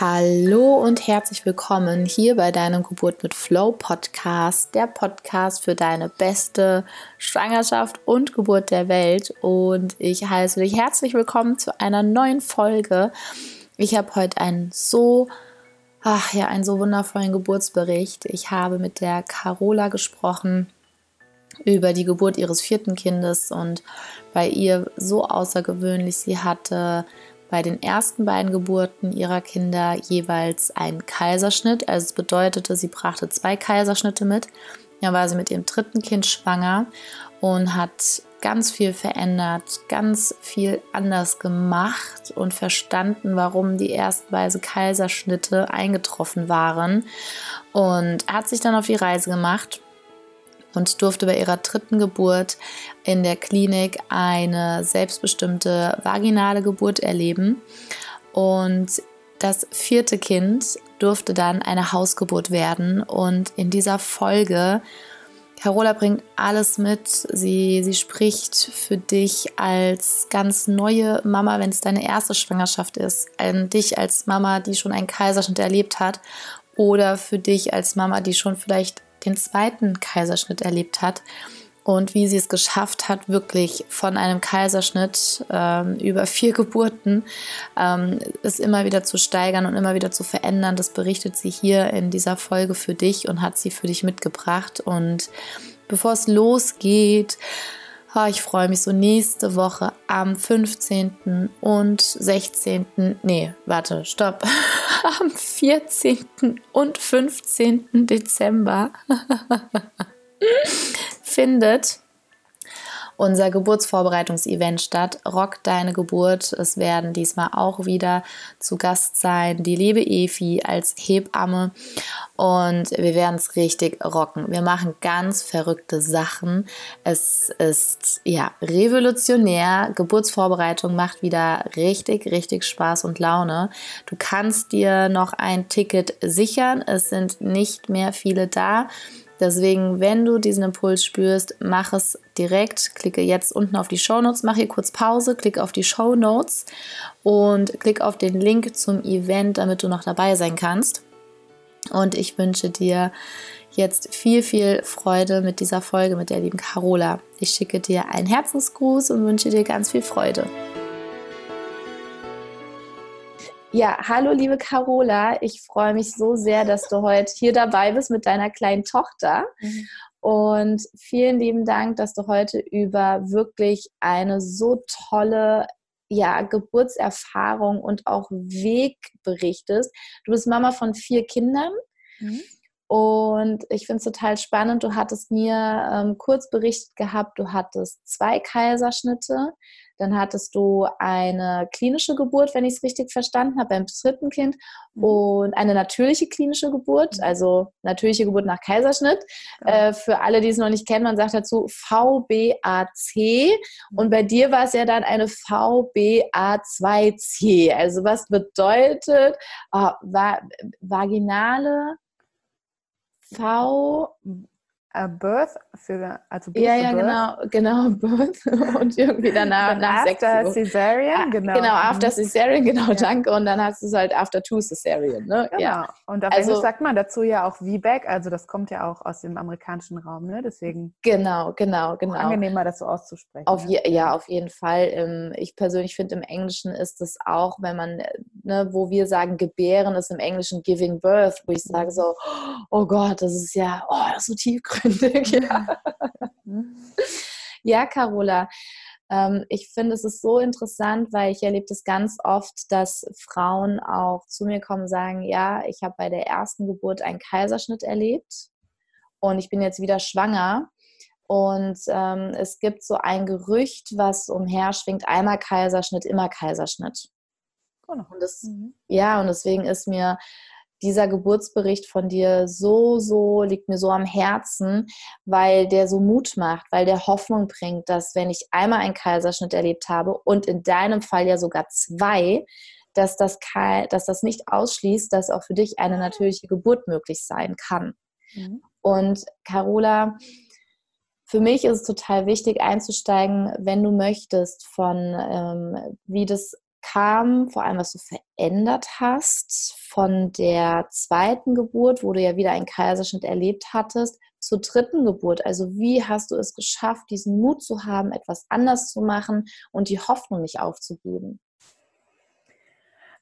Hallo und herzlich willkommen hier bei deinem Geburt mit Flow Podcast, der Podcast für deine beste Schwangerschaft und Geburt der Welt. Und ich heiße dich herzlich willkommen zu einer neuen Folge. Ich habe heute einen so, ach ja, einen so wundervollen Geburtsbericht. Ich habe mit der Carola gesprochen über die Geburt ihres vierten Kindes und bei ihr so außergewöhnlich. Sie hatte bei den ersten beiden Geburten ihrer Kinder jeweils einen Kaiserschnitt. Also es bedeutete, sie brachte zwei Kaiserschnitte mit. Dann war sie mit ihrem dritten Kind schwanger und hat ganz viel verändert, ganz viel anders gemacht und verstanden, warum die ersten beiden Kaiserschnitte eingetroffen waren. Und hat sich dann auf die Reise gemacht und durfte bei ihrer dritten Geburt in der Klinik eine selbstbestimmte vaginale Geburt erleben. Und das vierte Kind durfte dann eine Hausgeburt werden. Und in dieser Folge, Carola bringt alles mit. Sie, sie spricht für dich als ganz neue Mama, wenn es deine erste Schwangerschaft ist, an dich als Mama, die schon einen Kaiserschnitt erlebt hat, oder für dich als Mama, die schon vielleicht den zweiten Kaiserschnitt erlebt hat und wie sie es geschafft hat, wirklich von einem Kaiserschnitt ähm, über vier Geburten ähm, es immer wieder zu steigern und immer wieder zu verändern. Das berichtet sie hier in dieser Folge für dich und hat sie für dich mitgebracht. Und bevor es losgeht, ich freue mich so nächste Woche am 15. und 16. Nee, warte, stopp. am 14. und 15. Dezember findet unser Geburtsvorbereitungsevent statt. Rock deine Geburt. Es werden diesmal auch wieder zu Gast sein die liebe Efi als Hebamme und wir werden es richtig rocken. Wir machen ganz verrückte Sachen. Es ist ja revolutionär. Geburtsvorbereitung macht wieder richtig, richtig Spaß und Laune. Du kannst dir noch ein Ticket sichern. Es sind nicht mehr viele da. Deswegen, wenn du diesen Impuls spürst, mach es direkt. Klicke jetzt unten auf die Show Notes, mach hier kurz Pause, klicke auf die Show Notes und klick auf den Link zum Event, damit du noch dabei sein kannst. Und ich wünsche dir jetzt viel, viel Freude mit dieser Folge mit der lieben Carola. Ich schicke dir einen Herzensgruß und wünsche dir ganz viel Freude. Ja, hallo liebe Carola, ich freue mich so sehr, dass du heute hier dabei bist mit deiner kleinen Tochter. Und vielen lieben Dank, dass du heute über wirklich eine so tolle ja, Geburtserfahrung und auch Weg berichtest. Du bist Mama von vier Kindern. Mhm. Und ich finde es total spannend. Du hattest mir ähm, kurz berichtet gehabt, du hattest zwei Kaiserschnitte, dann hattest du eine klinische Geburt, wenn ich es richtig verstanden habe, beim dritten Kind mhm. und eine natürliche klinische Geburt, mhm. also natürliche Geburt nach Kaiserschnitt. Ja. Äh, für alle, die es noch nicht kennen, man sagt dazu VBAC und bei dir war es ja dann eine VBA2C. Also was bedeutet oh, va vaginale V Uh, birth für also Birth Ja, ja, genau, genau, Birth und irgendwie danach nach sechs After Cesarean, ah, genau. Genau, after mhm. Cesarean, genau, ja. danke. Und dann hast du es halt after two Cesarean, ne? Genau. Ja. Und auf also, Englisch sagt man dazu ja auch VBAC, also das kommt ja auch aus dem amerikanischen Raum, ne? Deswegen. Genau, genau, genau. Angenehmer, das so auszusprechen. Auf je, ja, auf jeden Fall. Ähm, ich persönlich finde, im Englischen ist es auch, wenn man, ne, wo wir sagen, gebären, ist im Englischen giving birth, wo ich sage so, oh Gott, das ist ja, oh, das ist so tiefgründig tiefgründig. Ja, ja Carola. Ähm, ich finde, es ist so interessant, weil ich erlebe das ganz oft, dass Frauen auch zu mir kommen und sagen, ja, ich habe bei der ersten Geburt einen Kaiserschnitt erlebt und ich bin jetzt wieder schwanger. Und ähm, es gibt so ein Gerücht, was umherschwingt, einmal Kaiserschnitt, immer Kaiserschnitt. Und das, mhm. Ja, und deswegen ist mir dieser Geburtsbericht von dir so, so, liegt mir so am Herzen, weil der so Mut macht, weil der Hoffnung bringt, dass wenn ich einmal einen Kaiserschnitt erlebt habe und in deinem Fall ja sogar zwei, dass das, dass das nicht ausschließt, dass auch für dich eine natürliche Geburt möglich sein kann. Mhm. Und Carola, für mich ist es total wichtig einzusteigen, wenn du möchtest, von ähm, wie das kam, vor allem was du verändert hast von der zweiten Geburt, wo du ja wieder einen Kaiserschnitt erlebt hattest, zur dritten Geburt. Also wie hast du es geschafft, diesen Mut zu haben, etwas anders zu machen und die Hoffnung nicht aufzugeben?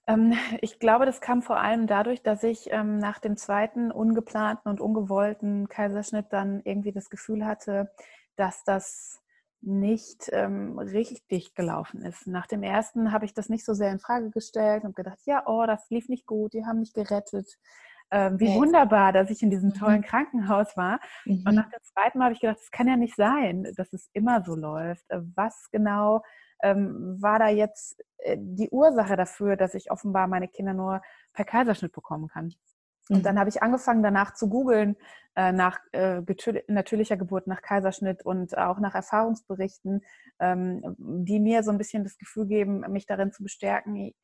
Ähm, ich glaube, das kam vor allem dadurch, dass ich ähm, nach dem zweiten ungeplanten und ungewollten Kaiserschnitt dann irgendwie das Gefühl hatte, dass das nicht ähm, richtig gelaufen ist. Nach dem ersten habe ich das nicht so sehr in Frage gestellt und gedacht, ja, oh, das lief nicht gut, die haben mich gerettet. Ähm, wie okay. wunderbar, dass ich in diesem mhm. tollen Krankenhaus war. Mhm. Und nach dem zweiten Mal habe ich gedacht, das kann ja nicht sein, dass es immer so läuft. Äh, was genau ähm, war da jetzt äh, die Ursache dafür, dass ich offenbar meine Kinder nur per Kaiserschnitt bekommen kann? Und dann mhm. habe ich angefangen, danach zu googeln, äh, nach äh, natürlicher Geburt, nach Kaiserschnitt und auch nach Erfahrungsberichten, ähm, die mir so ein bisschen das Gefühl geben, mich darin zu bestärken,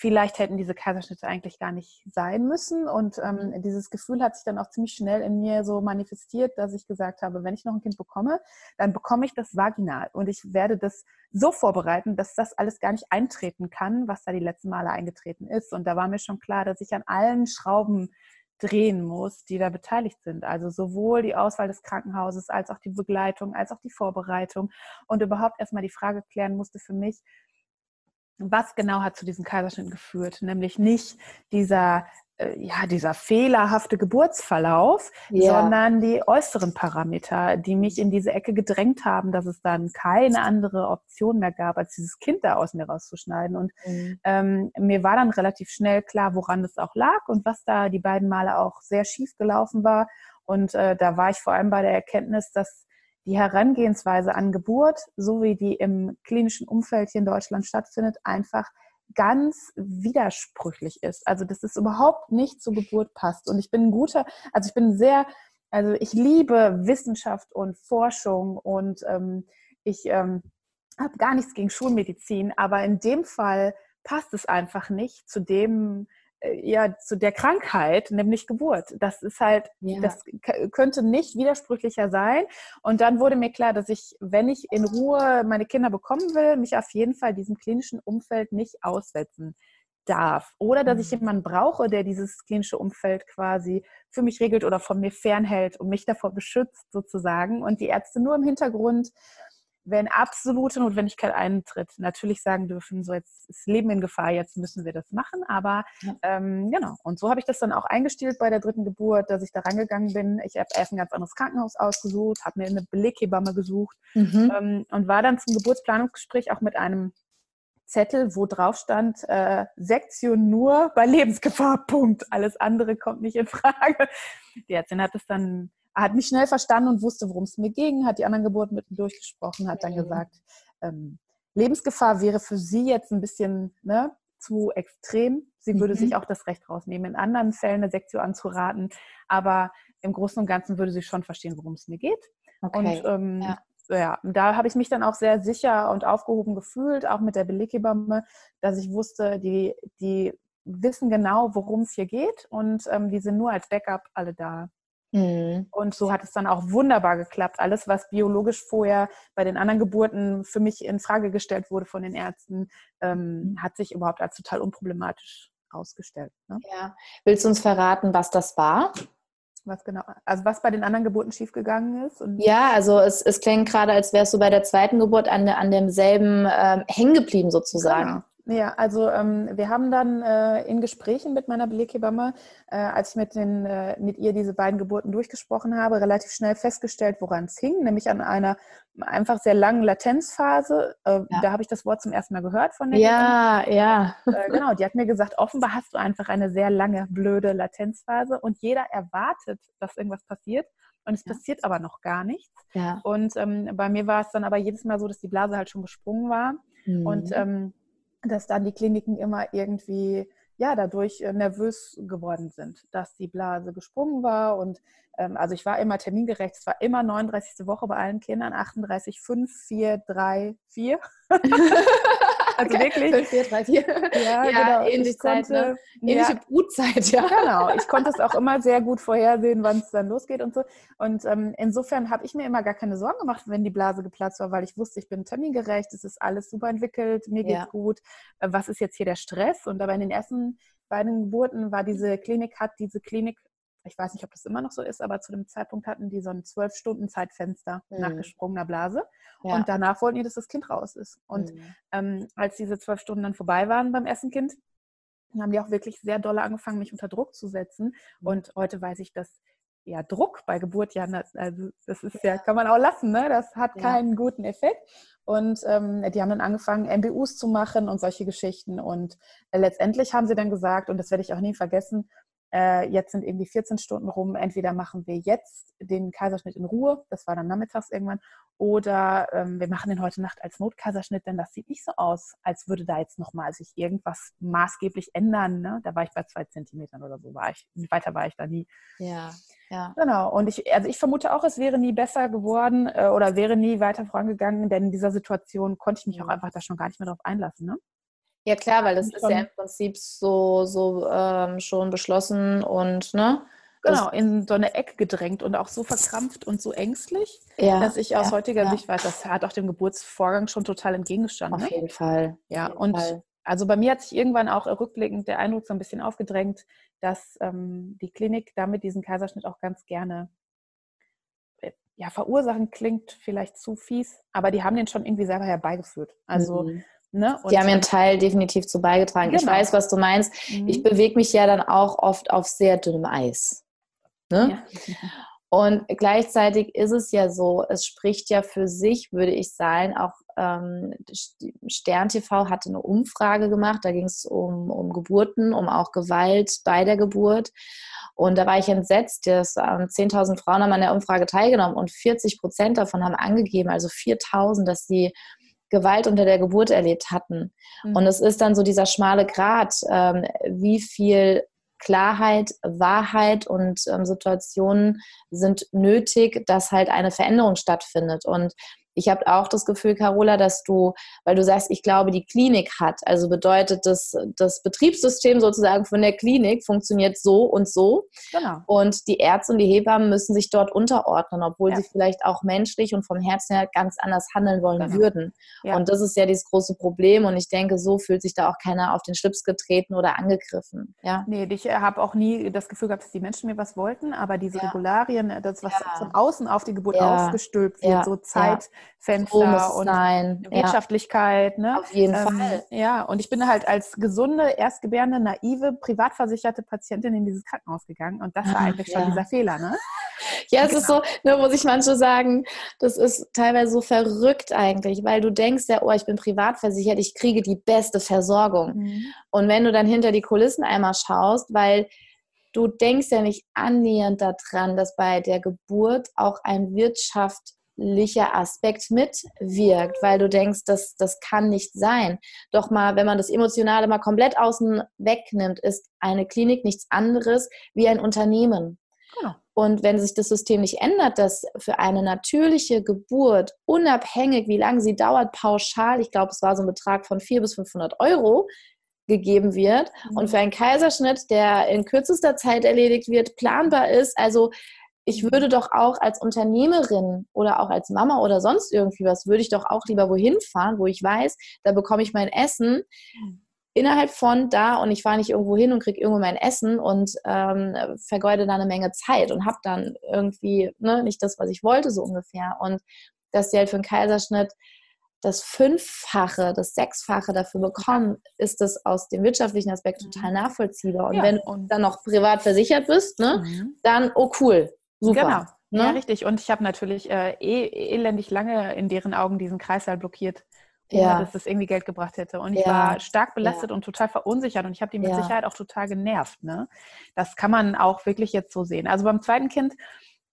vielleicht hätten diese Kaiserschnitte eigentlich gar nicht sein müssen. Und ähm, dieses Gefühl hat sich dann auch ziemlich schnell in mir so manifestiert, dass ich gesagt habe, wenn ich noch ein Kind bekomme, dann bekomme ich das vaginal. Und ich werde das so vorbereiten, dass das alles gar nicht eintreten kann, was da die letzten Male eingetreten ist. Und da war mir schon klar, dass ich an allen Schrauben drehen muss, die da beteiligt sind. Also sowohl die Auswahl des Krankenhauses als auch die Begleitung, als auch die Vorbereitung und überhaupt erstmal die Frage klären musste für mich, was genau hat zu diesem Kaiserschnitt geführt? Nämlich nicht dieser, äh, ja, dieser fehlerhafte Geburtsverlauf, ja. sondern die äußeren Parameter, die mich in diese Ecke gedrängt haben, dass es dann keine andere Option mehr gab, als dieses Kind da aus mir rauszuschneiden. Und mhm. ähm, mir war dann relativ schnell klar, woran es auch lag und was da die beiden Male auch sehr schief gelaufen war. Und äh, da war ich vor allem bei der Erkenntnis, dass die Herangehensweise an Geburt, so wie die im klinischen Umfeld hier in Deutschland stattfindet, einfach ganz widersprüchlich ist. Also dass es überhaupt nicht zur Geburt passt. Und ich bin ein guter, also ich bin sehr, also ich liebe Wissenschaft und Forschung und ähm, ich ähm, habe gar nichts gegen Schulmedizin, aber in dem Fall passt es einfach nicht zu dem, ja zu der Krankheit, nämlich Geburt. Das ist halt, ja. das könnte nicht widersprüchlicher sein. Und dann wurde mir klar, dass ich, wenn ich in Ruhe meine Kinder bekommen will, mich auf jeden Fall diesem klinischen Umfeld nicht aussetzen darf. Oder dass ich mhm. jemanden brauche, der dieses klinische Umfeld quasi für mich regelt oder von mir fernhält und mich davor beschützt sozusagen. Und die Ärzte nur im Hintergrund wenn absolute Notwendigkeit eintritt, natürlich sagen dürfen, so jetzt ist Leben in Gefahr, jetzt müssen wir das machen. Aber ja. ähm, genau, und so habe ich das dann auch eingestellt bei der dritten Geburt, dass ich da rangegangen bin. Ich habe erst ein ganz anderes Krankenhaus ausgesucht, habe mir eine Beleghebamme gesucht mhm. ähm, und war dann zum Geburtsplanungsgespräch auch mit einem Zettel, wo drauf stand, äh, Sektion nur bei Lebensgefahr, Punkt. Alles andere kommt nicht in Frage. Die Ärztin hat es dann hat mich schnell verstanden und wusste, worum es mir ging, hat die anderen Geburten mit mir durchgesprochen, hat dann gesagt, ähm, Lebensgefahr wäre für sie jetzt ein bisschen ne, zu extrem. Sie würde mhm. sich auch das Recht rausnehmen, in anderen Fällen eine Sektion anzuraten, aber im Großen und Ganzen würde sie schon verstehen, worum es mir geht. Okay. Und ähm, ja. ja. da habe ich mich dann auch sehr sicher und aufgehoben gefühlt, auch mit der Beleghebamme, dass ich wusste, die, die wissen genau, worum es hier geht und ähm, die sind nur als Backup alle da. Mhm. Und so hat es dann auch wunderbar geklappt. Alles, was biologisch vorher bei den anderen Geburten für mich in Frage gestellt wurde von den Ärzten, ähm, hat sich überhaupt als total unproblematisch herausgestellt. Ne? Ja. Willst du uns verraten, was das war? Was genau, also was bei den anderen Geburten schiefgegangen ist? ja, also es, es klingt gerade, als wärst du bei der zweiten Geburt an, an demselben ähm, hängen geblieben sozusagen. Genau. Ja, also ähm, wir haben dann äh, in Gesprächen mit meiner Beleghebamme, äh, als ich mit, den, äh, mit ihr diese beiden Geburten durchgesprochen habe, relativ schnell festgestellt, woran es hing, nämlich an einer einfach sehr langen Latenzphase. Äh, ja. Da habe ich das Wort zum ersten Mal gehört von der. Ja, Hebamme. ja. Äh, genau, die hat mir gesagt, offenbar hast du einfach eine sehr lange, blöde Latenzphase und jeder erwartet, dass irgendwas passiert. Und es ja. passiert aber noch gar nichts. Ja. Und ähm, bei mir war es dann aber jedes Mal so, dass die Blase halt schon gesprungen war. Mhm. Und ähm, dass dann die Kliniken immer irgendwie ja dadurch äh, nervös geworden sind, dass die Blase gesprungen war und ähm, also ich war immer termingerecht, es war immer 39. Woche bei allen Kindern, 38, 5, 4, 3, 4. Also wirklich. 5, 4, 3, 4. Ja, ja genau. Ähnliche Zeit, konnte, ne? Ähnliche ja, Brutzeit, ja. Genau. Ich konnte es auch immer sehr gut vorhersehen, wann es dann losgeht und so. Und ähm, insofern habe ich mir immer gar keine Sorgen gemacht, wenn die Blase geplatzt war, weil ich wusste, ich bin termingerecht, es ist alles super entwickelt, mir geht's ja. gut. Äh, was ist jetzt hier der Stress? Und dabei in den ersten beiden Geburten war diese Klinik, hat diese Klinik ich weiß nicht, ob das immer noch so ist, aber zu dem Zeitpunkt hatten die so ein zwölf Stunden Zeitfenster mhm. nach gesprungener Blase. Ja. Und danach wollten die, dass das Kind raus ist. Und mhm. ähm, als diese zwölf Stunden dann vorbei waren beim ersten Kind, haben die auch wirklich sehr doll angefangen, mich unter Druck zu setzen. Mhm. Und heute weiß ich, dass ja Druck bei Geburt ja, also das ist ja, kann man auch lassen, ne? Das hat ja. keinen guten Effekt. Und ähm, die haben dann angefangen, MBUs zu machen und solche Geschichten. Und äh, letztendlich haben sie dann gesagt, und das werde ich auch nie vergessen, äh, jetzt sind irgendwie 14 Stunden rum, entweder machen wir jetzt den Kaiserschnitt in Ruhe, das war dann nachmittags irgendwann, oder ähm, wir machen den heute Nacht als Notkaiserschnitt, denn das sieht nicht so aus, als würde da jetzt nochmal sich irgendwas maßgeblich ändern. Ne? Da war ich bei zwei Zentimetern oder so, war ich. Weiter war ich da nie. Ja, ja. Genau. Und ich, also ich vermute auch, es wäre nie besser geworden äh, oder wäre nie weiter vorangegangen, denn in dieser Situation konnte ich mich auch mhm. einfach da schon gar nicht mehr drauf einlassen. Ne? Ja, klar, weil das ist ja im Prinzip so, so ähm, schon beschlossen und, ne? Genau, in so eine Ecke gedrängt und auch so verkrampft und so ängstlich, ja, dass ich aus ja, heutiger ja. Sicht weiß, das hat auch dem Geburtsvorgang schon total entgegengestanden. Auf ne? jeden Fall. Ja, jeden und Fall. also bei mir hat sich irgendwann auch rückblickend der Eindruck so ein bisschen aufgedrängt, dass ähm, die Klinik damit diesen Kaiserschnitt auch ganz gerne äh, ja, verursachen klingt vielleicht zu fies, aber die haben den schon irgendwie selber herbeigeführt. Also mhm. Ne? die haben ihren Teil definitiv zu beigetragen. Genau. Ich weiß, was du meinst. Mhm. Ich bewege mich ja dann auch oft auf sehr dünnem Eis. Ne? Ja. Und gleichzeitig ist es ja so, es spricht ja für sich, würde ich sagen, auch ähm, Stern TV hatte eine Umfrage gemacht, da ging es um, um Geburten, um auch Gewalt bei der Geburt. Und da war ich entsetzt, dass ähm, 10.000 Frauen haben an der Umfrage teilgenommen und 40 Prozent davon haben angegeben, also 4.000, dass sie Gewalt unter der Geburt erlebt hatten. Mhm. Und es ist dann so dieser schmale Grat, ähm, wie viel Klarheit, Wahrheit und ähm, Situationen sind nötig, dass halt eine Veränderung stattfindet. Und ich habe auch das Gefühl, Carola, dass du, weil du sagst, ich glaube, die Klinik hat, also bedeutet das, das Betriebssystem sozusagen von der Klinik funktioniert so und so. Genau. Und die Ärzte und die Hebammen müssen sich dort unterordnen, obwohl ja. sie vielleicht auch menschlich und vom Herzen her ganz anders handeln wollen genau. würden. Ja. Und das ist ja dieses große Problem. Und ich denke, so fühlt sich da auch keiner auf den Schlips getreten oder angegriffen. Ja. Nee, ich äh, habe auch nie das Gefühl gehabt, dass die Menschen mir was wollten, aber diese ja. Regularien, das, was von außen auf die Geburt ausgestülpt wird, so Zeit, Fenster und sein. Wirtschaftlichkeit. Ne? Auf jeden ähm, Fall. Ja, und ich bin halt als gesunde, erstgebärende, naive, privatversicherte Patientin in dieses Krankenhaus gegangen und das war Ach, eigentlich ja. schon dieser Fehler. Ne? Ja, es genau. ist so, nur muss ich manche sagen, das ist teilweise so verrückt eigentlich, weil du denkst ja, oh, ich bin privatversichert, ich kriege die beste Versorgung. Mhm. Und wenn du dann hinter die Kulissen einmal schaust, weil du denkst ja nicht annähernd daran, dass bei der Geburt auch ein Wirtschaft menschlicher Aspekt mitwirkt, weil du denkst, das, das kann nicht sein. Doch mal, wenn man das Emotionale mal komplett außen wegnimmt, ist eine Klinik nichts anderes wie ein Unternehmen. Genau. Und wenn sich das System nicht ändert, dass für eine natürliche Geburt, unabhängig wie lange sie dauert, pauschal, ich glaube, es war so ein Betrag von 400 bis 500 Euro, gegeben wird mhm. und für einen Kaiserschnitt, der in kürzester Zeit erledigt wird, planbar ist. Also ich würde doch auch als Unternehmerin oder auch als Mama oder sonst irgendwie was, würde ich doch auch lieber wohin fahren, wo ich weiß, da bekomme ich mein Essen innerhalb von da und ich fahre nicht irgendwo hin und kriege irgendwo mein Essen und ähm, vergeude da eine Menge Zeit und habe dann irgendwie ne, nicht das, was ich wollte, so ungefähr. Und dass die halt für einen Kaiserschnitt das Fünffache, das Sechsfache dafür bekommen, ist das aus dem wirtschaftlichen Aspekt total nachvollziehbar. Und ja, wenn du dann noch privat versichert bist, ne, mhm. dann, oh cool, Super. Genau. Ne? Ja, richtig. Und ich habe natürlich äh, eh, elendig lange in deren Augen diesen Kreißsaal blockiert, ohne ja. dass das irgendwie Geld gebracht hätte. Und ich ja. war stark belastet ja. und total verunsichert und ich habe die mit Sicherheit auch total genervt. Ne? Das kann man auch wirklich jetzt so sehen. Also beim zweiten Kind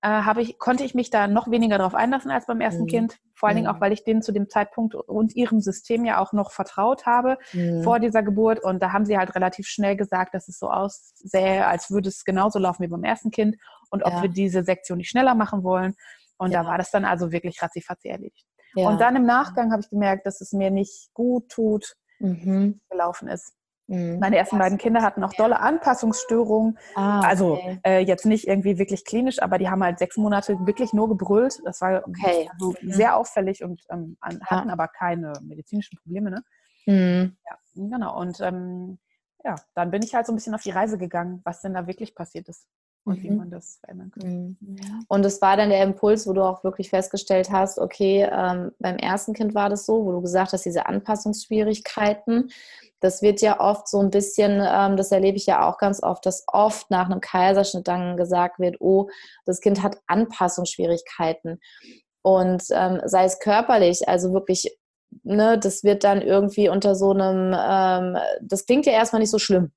äh, ich, konnte ich mich da noch weniger darauf einlassen als beim ersten mhm. Kind. Vor allen mhm. Dingen auch, weil ich denen zu dem Zeitpunkt und ihrem System ja auch noch vertraut habe mhm. vor dieser Geburt. Und da haben sie halt relativ schnell gesagt, dass es so aussähe, als würde es genauso laufen wie beim ersten Kind und ob ja. wir diese Sektion nicht schneller machen wollen. Und ja. da war das dann also wirklich ratzifatzi erledigt. Ja. Und dann im Nachgang habe ich gemerkt, dass es mir nicht gut tut, mhm. gelaufen ist. Mhm. Meine ersten beiden Kinder hatten auch dolle Anpassungsstörungen. Ah, also, okay. Also äh, jetzt nicht irgendwie wirklich klinisch, aber die haben halt sechs Monate wirklich nur gebrüllt. Das war okay. also mhm. sehr auffällig und ähm, hatten ja. aber keine medizinischen Probleme. Ne? Mhm. Ja, genau. Und ähm, ja, dann bin ich halt so ein bisschen auf die Reise gegangen, was denn da wirklich passiert ist und mhm. wie man das verändern kann. Mhm. Und es war dann der Impuls, wo du auch wirklich festgestellt hast, okay, ähm, beim ersten Kind war das so, wo du gesagt hast, diese Anpassungsschwierigkeiten, das wird ja oft so ein bisschen, ähm, das erlebe ich ja auch ganz oft, dass oft nach einem Kaiserschnitt dann gesagt wird, oh, das Kind hat Anpassungsschwierigkeiten. Und ähm, sei es körperlich, also wirklich, ne, das wird dann irgendwie unter so einem, ähm, das klingt ja erstmal nicht so schlimm.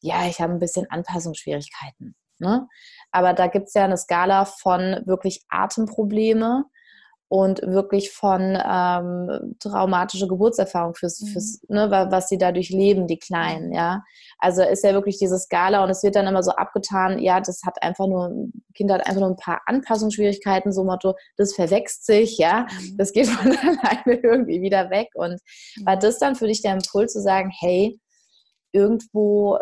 Ja, ich habe ein bisschen Anpassungsschwierigkeiten. Ne? Aber da gibt es ja eine Skala von wirklich Atemprobleme und wirklich von ähm, traumatische Geburtserfahrung fürs, mhm. fürs ne, was sie dadurch leben, die Kleinen, ja. Also ist ja wirklich diese Skala und es wird dann immer so abgetan, ja, das hat einfach nur, Kind hat einfach nur ein paar Anpassungsschwierigkeiten, so Motto, das verwächst sich, ja, mhm. das geht von alleine irgendwie wieder weg. Und mhm. war das dann für dich der Impuls zu sagen, hey, irgendwo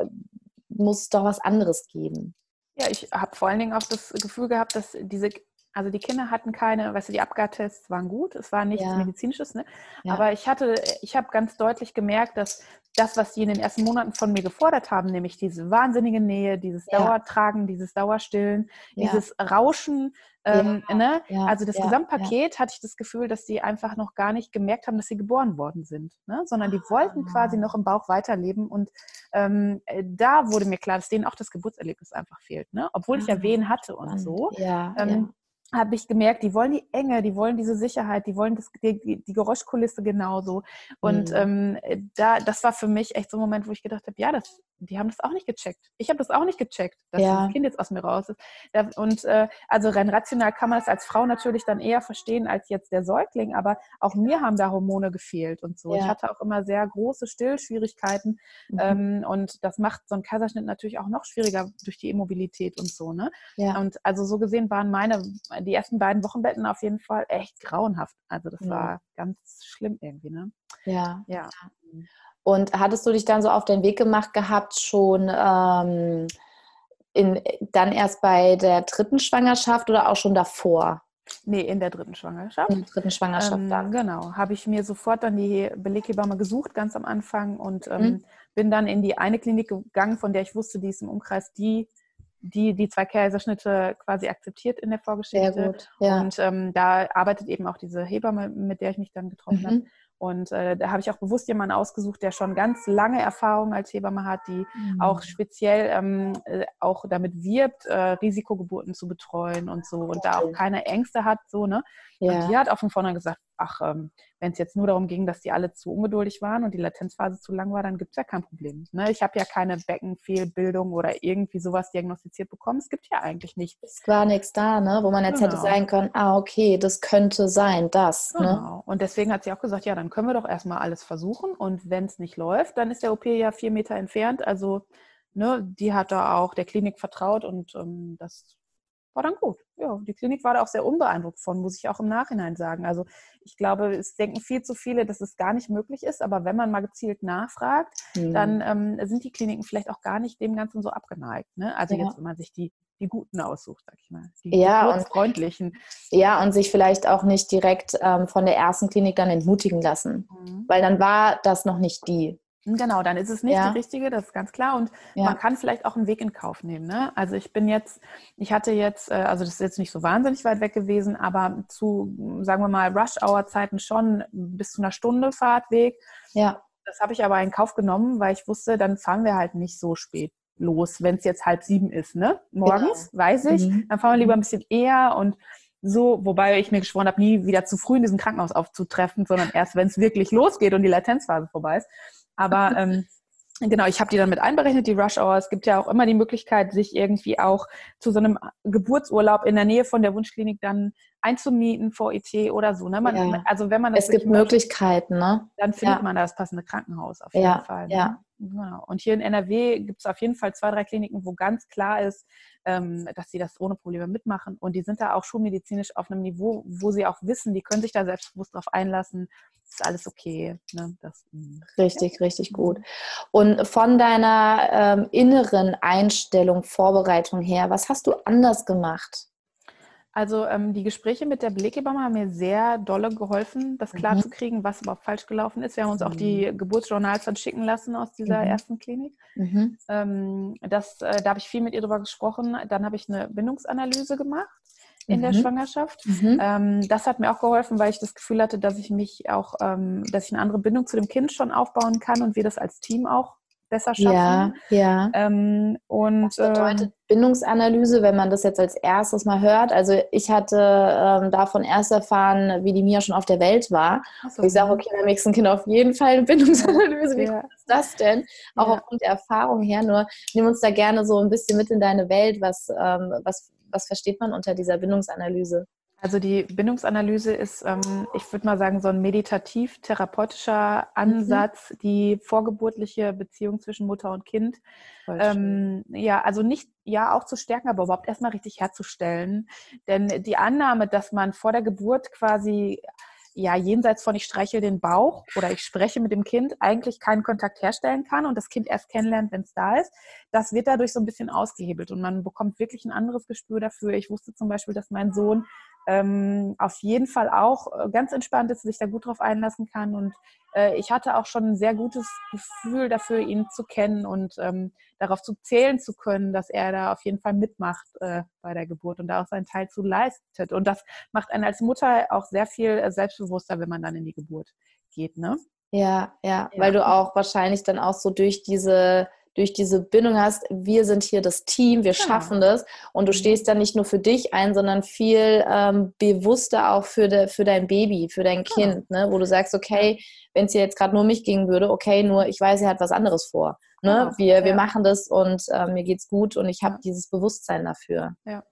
muss es doch was anderes geben? Ja, ich habe vor allen Dingen auch das Gefühl gehabt, dass diese also die Kinder hatten keine, weißt du, die Abgartests waren gut, es war nichts ja. Medizinisches, ne? Ja. Aber ich hatte, ich habe ganz deutlich gemerkt, dass das, was die in den ersten Monaten von mir gefordert haben, nämlich diese wahnsinnige Nähe, dieses ja. Dauertragen, dieses Dauerstillen, dieses Rauschen, ähm, ne? also das Gesamtpaket hatte ich das Gefühl, dass die einfach noch gar nicht gemerkt haben, dass sie geboren worden sind, ne? sondern die wollten ah. quasi noch im Bauch weiterleben und ähm, äh, da wurde mir klar, dass denen auch das Geburtserlebnis einfach fehlt, ne? obwohl ich ja ah, Wehen hatte und so. Ja, ähm, habe ich gemerkt, die wollen die Enge, die wollen diese Sicherheit, die wollen das, die, die Geräuschkulisse genauso. Und mhm. ähm, da, das war für mich echt so ein Moment, wo ich gedacht habe, ja, das, die haben das auch nicht gecheckt. Ich habe das auch nicht gecheckt, dass ja. das Kind jetzt aus mir raus ist. Und äh, also rein rational kann man das als Frau natürlich dann eher verstehen als jetzt der Säugling, aber auch mir haben da Hormone gefehlt und so. Ja. Ich hatte auch immer sehr große Stillschwierigkeiten mhm. ähm, und das macht so ein Kaiserschnitt natürlich auch noch schwieriger durch die Immobilität und so. Ne? Ja. Und also so gesehen waren meine, die ersten beiden Wochenbetten auf jeden Fall echt grauenhaft. Also das mhm. war ganz schlimm irgendwie. Ne? Ja. Ja. Und hattest du dich dann so auf den Weg gemacht gehabt, schon ähm, in, dann erst bei der dritten Schwangerschaft oder auch schon davor? Nee, in der dritten Schwangerschaft. In der dritten Schwangerschaft ähm, dann. Genau. Habe ich mir sofort dann die Beleghebamme gesucht, ganz am Anfang, und ähm, mhm. bin dann in die eine Klinik gegangen, von der ich wusste, die ist im Umkreis die, die die zwei Kaiserschnitte quasi akzeptiert in der Vorgeschichte. Sehr gut. Ja. Und ähm, da arbeitet eben auch diese Hebamme, mit der ich mich dann getroffen mhm. habe. Und äh, da habe ich auch bewusst jemanden ausgesucht, der schon ganz lange Erfahrung als Hebamme hat, die mhm. auch speziell ähm, äh, auch damit wirbt, äh, Risikogeburten zu betreuen und so und da auch keine Ängste hat, so, ne? Ja. Und die hat auch von vornherein gesagt, ach, ähm, wenn es jetzt nur darum ging, dass die alle zu ungeduldig waren und die Latenzphase zu lang war, dann gibt es ja kein Problem. Ne? Ich habe ja keine Beckenfehlbildung oder irgendwie sowas diagnostiziert bekommen. Es gibt ja eigentlich nichts. Es war nichts da, ne? wo man jetzt genau. hätte sagen können, ah, okay, das könnte sein, das. Ne? Genau. Ne? Und deswegen hat sie auch gesagt, ja, dann können wir doch erstmal alles versuchen. Und wenn es nicht läuft, dann ist der OP ja vier Meter entfernt. Also ne, die hat da auch der Klinik vertraut und ähm, das war dann gut. Ja, die Klinik war da auch sehr unbeeindruckt von, muss ich auch im Nachhinein sagen. Also ich glaube, es denken viel zu viele, dass es gar nicht möglich ist, aber wenn man mal gezielt nachfragt, mhm. dann ähm, sind die Kliniken vielleicht auch gar nicht dem Ganzen so abgeneigt. Ne? Also ja. jetzt, wenn man sich die die guten aussucht, sag ich mal. Die ja, und, freundlichen. Ja, und sich vielleicht auch nicht direkt ähm, von der ersten Klinik dann entmutigen lassen. Mhm. Weil dann war das noch nicht die. Genau, dann ist es nicht ja. die richtige, das ist ganz klar. Und ja. man kann vielleicht auch einen Weg in Kauf nehmen. Ne? Also ich bin jetzt, ich hatte jetzt, äh, also das ist jetzt nicht so wahnsinnig weit weg gewesen, aber zu, sagen wir mal, Rush-Hour-Zeiten schon bis zu einer Stunde Fahrtweg. Ja. Das habe ich aber in Kauf genommen, weil ich wusste, dann fahren wir halt nicht so spät los, wenn es jetzt halb sieben ist, ne? Morgens, genau. weiß ich. Mhm. Dann fahren wir lieber ein bisschen eher und so, wobei ich mir geschworen habe, nie wieder zu früh in diesem Krankenhaus aufzutreffen, sondern erst, wenn es wirklich losgeht und die Latenzphase vorbei ist. Aber ähm, Genau, ich habe die dann mit einberechnet, die Rush Hour. Es gibt ja auch immer die Möglichkeit, sich irgendwie auch zu so einem Geburtsurlaub in der Nähe von der Wunschklinik dann einzumieten vor IT oder so. Ne? Man, ja. Also wenn man es gibt Möglichkeiten, ne? Dann findet ja. man das passende Krankenhaus auf jeden ja. Fall. Ne? Ja, Genau. Und hier in NRW gibt es auf jeden Fall zwei, drei Kliniken, wo ganz klar ist, ähm, dass sie das ohne Probleme mitmachen. Und die sind da auch schulmedizinisch auf einem Niveau, wo sie auch wissen, die können sich da selbstbewusst drauf einlassen. Ist alles okay. Ne? Das, mm, richtig, ja. richtig gut. Und von deiner ähm, inneren Einstellung, Vorbereitung her, was hast du anders gemacht? Also ähm, die Gespräche mit der Beleghebamme haben mir sehr dolle geholfen, das klarzukriegen, mhm. was überhaupt falsch gelaufen ist. Wir haben uns auch die mhm. Geburtsjournals dann schicken lassen aus dieser mhm. ersten Klinik. Mhm. Ähm, das, äh, da habe ich viel mit ihr drüber gesprochen. Dann habe ich eine Bindungsanalyse gemacht in der mhm. Schwangerschaft. Ähm, das hat mir auch geholfen, weil ich das Gefühl hatte, dass ich mich auch, ähm, dass ich eine andere Bindung zu dem Kind schon aufbauen kann und wir das als Team auch besser schaffen. Ja, ja. Ähm, und Was bedeutet äh, Bindungsanalyse, wenn man das jetzt als erstes mal hört? Also ich hatte ähm, davon erst erfahren, wie die Mia schon auf der Welt war. So, ich sage, okay, beim nächsten Kind auf jeden Fall eine Bindungsanalyse. Wie ja. ist das denn? Auch ja. aufgrund der Erfahrung her. Nur nimm uns da gerne so ein bisschen mit in deine Welt. Was, ähm, was, was versteht man unter dieser Bindungsanalyse? Also die Bindungsanalyse ist, ähm, ich würde mal sagen, so ein meditativ-therapeutischer. Ansatz, mhm. die vorgeburtliche Beziehung zwischen Mutter und Kind. Ähm, ja, also nicht ja auch zu stärken, aber überhaupt erstmal richtig herzustellen. Denn die Annahme, dass man vor der Geburt quasi ja jenseits von ich streiche den Bauch oder ich spreche mit dem Kind eigentlich keinen Kontakt herstellen kann und das Kind erst kennenlernt, wenn es da ist, das wird dadurch so ein bisschen ausgehebelt und man bekommt wirklich ein anderes Gespür dafür. Ich wusste zum Beispiel, dass mein Sohn ähm, auf jeden Fall auch äh, ganz entspannt ist, sich da gut drauf einlassen kann. Und äh, ich hatte auch schon ein sehr gutes Gefühl dafür, ihn zu kennen und ähm, darauf zu zählen zu können, dass er da auf jeden Fall mitmacht äh, bei der Geburt und da auch seinen Teil zu leistet. Und das macht einen als Mutter auch sehr viel äh, selbstbewusster, wenn man dann in die Geburt geht. Ne? Ja, ja, ja, weil du auch wahrscheinlich dann auch so durch diese durch diese Bindung hast, wir sind hier das Team, wir genau. schaffen das und du mhm. stehst dann nicht nur für dich ein, sondern viel ähm, bewusster auch für, de, für dein Baby, für dein genau. Kind, ne? wo du sagst, okay, wenn es hier jetzt gerade nur mich gehen würde, okay, nur ich weiß, er hat was anderes vor. Ne? Genau. Wir, wir ja. machen das und äh, mir geht's gut und ich habe dieses Bewusstsein dafür. Ja.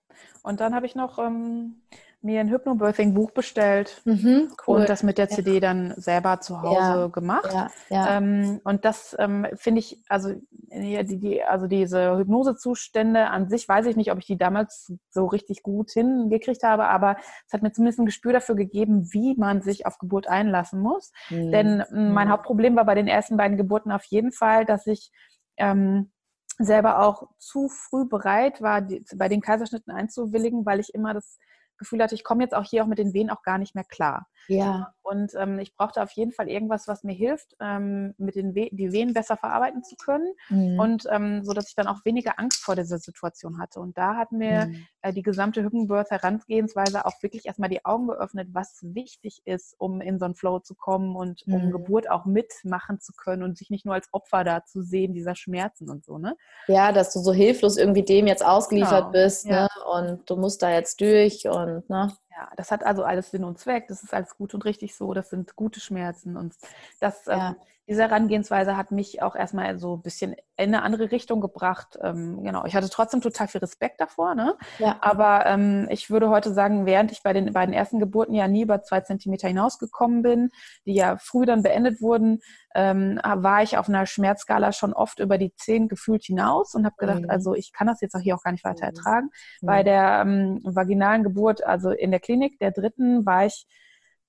Und dann habe ich noch ähm, mir ein Hypnobirthing-Buch bestellt mhm, cool. und das mit der CD ja. dann selber zu Hause ja, gemacht. Ja. Ähm, und das ähm, finde ich, also, die, die, also diese Hypnosezustände an sich, weiß ich nicht, ob ich die damals so richtig gut hingekriegt habe, aber es hat mir zumindest ein Gespür dafür gegeben, wie man sich auf Geburt einlassen muss. Mhm. Denn mein mhm. Hauptproblem war bei den ersten beiden Geburten auf jeden Fall, dass ich ähm, selber auch zu früh bereit war, die, bei den Kaiserschnitten einzuwilligen, weil ich immer das Gefühl hatte, ich komme jetzt auch hier auch mit den Wehen auch gar nicht mehr klar. Ja. Und ähm, ich brauchte auf jeden Fall irgendwas, was mir hilft, ähm, mit den We die Wehen besser verarbeiten zu können mhm. und ähm, so, dass ich dann auch weniger Angst vor dieser Situation hatte. Und da hat mir mhm. äh, die gesamte Hüggenbirth Herangehensweise auch wirklich erstmal die Augen geöffnet, was wichtig ist, um in so einen Flow zu kommen und um mhm. Geburt auch mitmachen zu können und sich nicht nur als Opfer da zu sehen dieser Schmerzen und so, ne? Ja, dass du so hilflos irgendwie dem jetzt ausgeliefert genau. bist, ja. ne? Und du musst da jetzt durch und ne? Ja, das hat also alles Sinn und Zweck, das ist alles gut und richtig so, das sind gute Schmerzen und das, ja. ähm, diese Herangehensweise hat mich auch erstmal so ein bisschen in eine andere Richtung gebracht. Ähm, genau, ich hatte trotzdem total viel Respekt davor, ne? Ja. aber ähm, ich würde heute sagen, während ich bei den beiden ersten Geburten ja nie über zwei Zentimeter hinausgekommen bin, die ja früh dann beendet wurden, ähm, war ich auf einer Schmerzskala schon oft über die zehn gefühlt hinaus und habe gedacht, mhm. also ich kann das jetzt auch hier auch gar nicht weiter mhm. ertragen. Mhm. Bei der ähm, vaginalen Geburt, also in der Klinik der dritten, war ich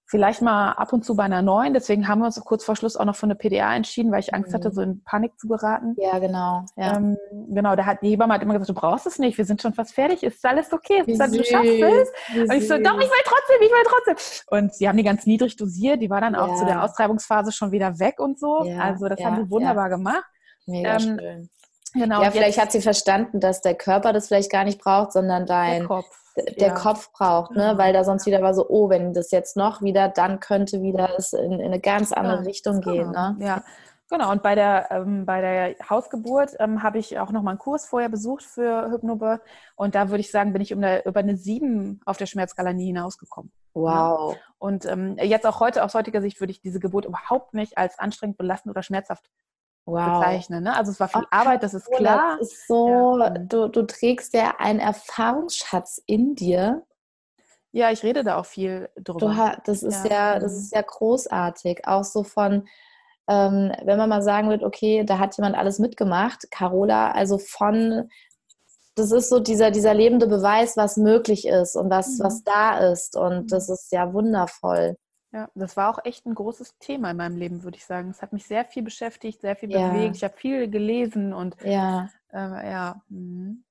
vielleicht mal ab und zu bei einer neuen. Deswegen haben wir uns kurz vor Schluss auch noch für eine PDA entschieden, weil ich Angst hatte, mhm. so in Panik zu geraten. Ja, genau. Ja. Ähm, genau, da hat die Hebamme hat immer gesagt, du brauchst es nicht, wir sind schon fast fertig, ist alles okay, ist, du schaffst es. Und ich so, doch, ich will trotzdem, ich will trotzdem. Und sie haben die ganz niedrig dosiert, die war dann auch ja. zu der Austreibungsphase schon wieder weg und so. Ja, also das haben sie wunderbar gemacht. Mega ähm, schön. Genau, ja, vielleicht hat sie verstanden, dass der Körper das vielleicht gar nicht braucht, sondern dein Kopf der ja. Kopf braucht, ne? Mhm. weil da sonst wieder war so, oh, wenn das jetzt noch wieder, dann könnte wieder es in, in eine ganz andere ja, Richtung gehen. Genau. Ne? Ja, genau. Und bei der, ähm, bei der Hausgeburt ähm, habe ich auch nochmal einen Kurs vorher besucht für Hypnobirth und da würde ich sagen, bin ich um eine, über eine 7 auf der Schmerzskala nie hinausgekommen. Wow. Ja. Und ähm, jetzt auch heute, aus heutiger Sicht, würde ich diese Geburt überhaupt nicht als anstrengend, belastend oder schmerzhaft wow. bezeichnen. Ne? Also es war viel. Arbeit, das ist klar. Das ist so, ja. du, du trägst ja einen Erfahrungsschatz in dir. Ja, ich rede da auch viel drüber. Du, das ist ja. ja, das mhm. ist ja großartig. Auch so von, ähm, wenn man mal sagen wird, okay, da hat jemand alles mitgemacht, Carola, also von, das ist so dieser, dieser lebende Beweis, was möglich ist und was, mhm. was da ist. Und mhm. das ist ja wundervoll. Ja, das war auch echt ein großes Thema in meinem Leben, würde ich sagen. Es hat mich sehr viel beschäftigt, sehr viel ja. bewegt. Ich habe viel gelesen und ja. Äh, ja. Mhm.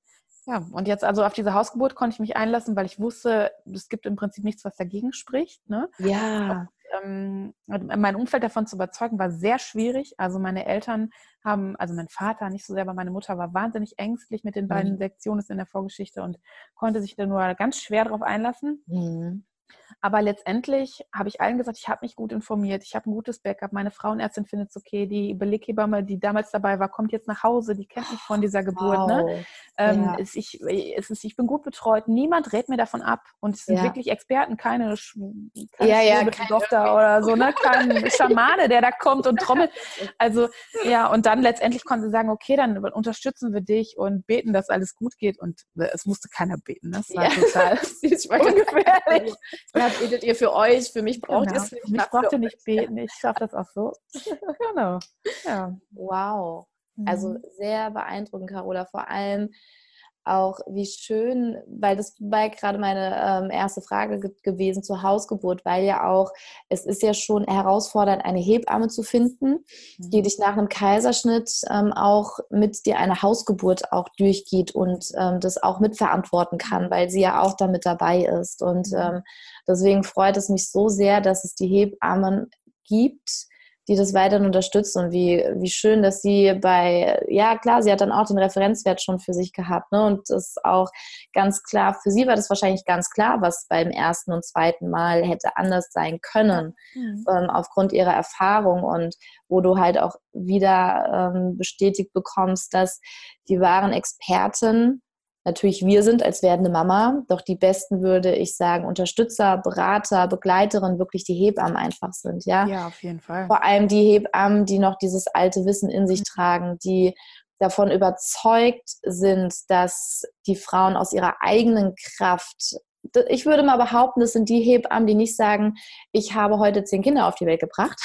Ja, und jetzt also auf diese Hausgeburt konnte ich mich einlassen, weil ich wusste, es gibt im Prinzip nichts, was dagegen spricht. Ne? Ja. Und, ähm, mein Umfeld davon zu überzeugen, war sehr schwierig. Also meine Eltern haben, also mein Vater nicht so sehr, aber meine Mutter war wahnsinnig ängstlich mit den beiden mhm. Sektionen in der Vorgeschichte und konnte sich da nur ganz schwer darauf einlassen. Mhm. Aber letztendlich habe ich allen gesagt, ich habe mich gut informiert, ich habe ein gutes Backup. Meine Frauenärztin findet es okay. Die Beleghebamme, die damals dabei war, kommt jetzt nach Hause. Die kennt mich von dieser Geburt. Ne? Wow. Ne? Ähm, ja. es, ich, ist, ich bin gut betreut. Niemand rät mir davon ab. Und es sind ja. wirklich Experten, keine, keine ja, ja, keine Doktor oder so, ne? kein Schamane, der da kommt und trommelt. Also ja, und dann letztendlich konnten sie sagen, okay, dann unterstützen wir dich und beten, dass alles gut geht. Und es musste keiner beten. Ne? Das war total ungefährlich. Ja, betet ihr für euch, für mich braucht genau. ihr es nicht. Mich braucht ihr nicht beten, ich schaffe das auch so. genau. Ja. Wow. Also mhm. sehr beeindruckend, Carola. Vor allem, auch, wie schön, weil das war gerade meine ähm, erste Frage ge gewesen zur Hausgeburt, weil ja auch, es ist ja schon herausfordernd, eine Hebamme zu finden, mhm. die dich nach einem Kaiserschnitt ähm, auch mit dir eine Hausgeburt auch durchgeht und ähm, das auch mitverantworten kann, weil sie ja auch damit dabei ist. Und mhm. Ähm, deswegen freut es mich so sehr, dass es die Hebammen gibt, die das weiterhin unterstützen und wie, wie schön, dass sie bei, ja klar, sie hat dann auch den Referenzwert schon für sich gehabt ne? und das ist auch ganz klar, für sie war das wahrscheinlich ganz klar, was beim ersten und zweiten Mal hätte anders sein können, mhm. ähm, aufgrund ihrer Erfahrung und wo du halt auch wieder ähm, bestätigt bekommst, dass die wahren Experten natürlich wir sind als werdende Mama, doch die besten würde ich sagen, Unterstützer, Berater, Begleiterin, wirklich die Hebammen einfach sind, ja. Ja, auf jeden Fall. Vor allem die Hebammen, die noch dieses alte Wissen in sich mhm. tragen, die davon überzeugt sind, dass die Frauen aus ihrer eigenen Kraft ich würde mal behaupten, das sind die Hebammen, die nicht sagen, ich habe heute zehn Kinder auf die Welt gebracht.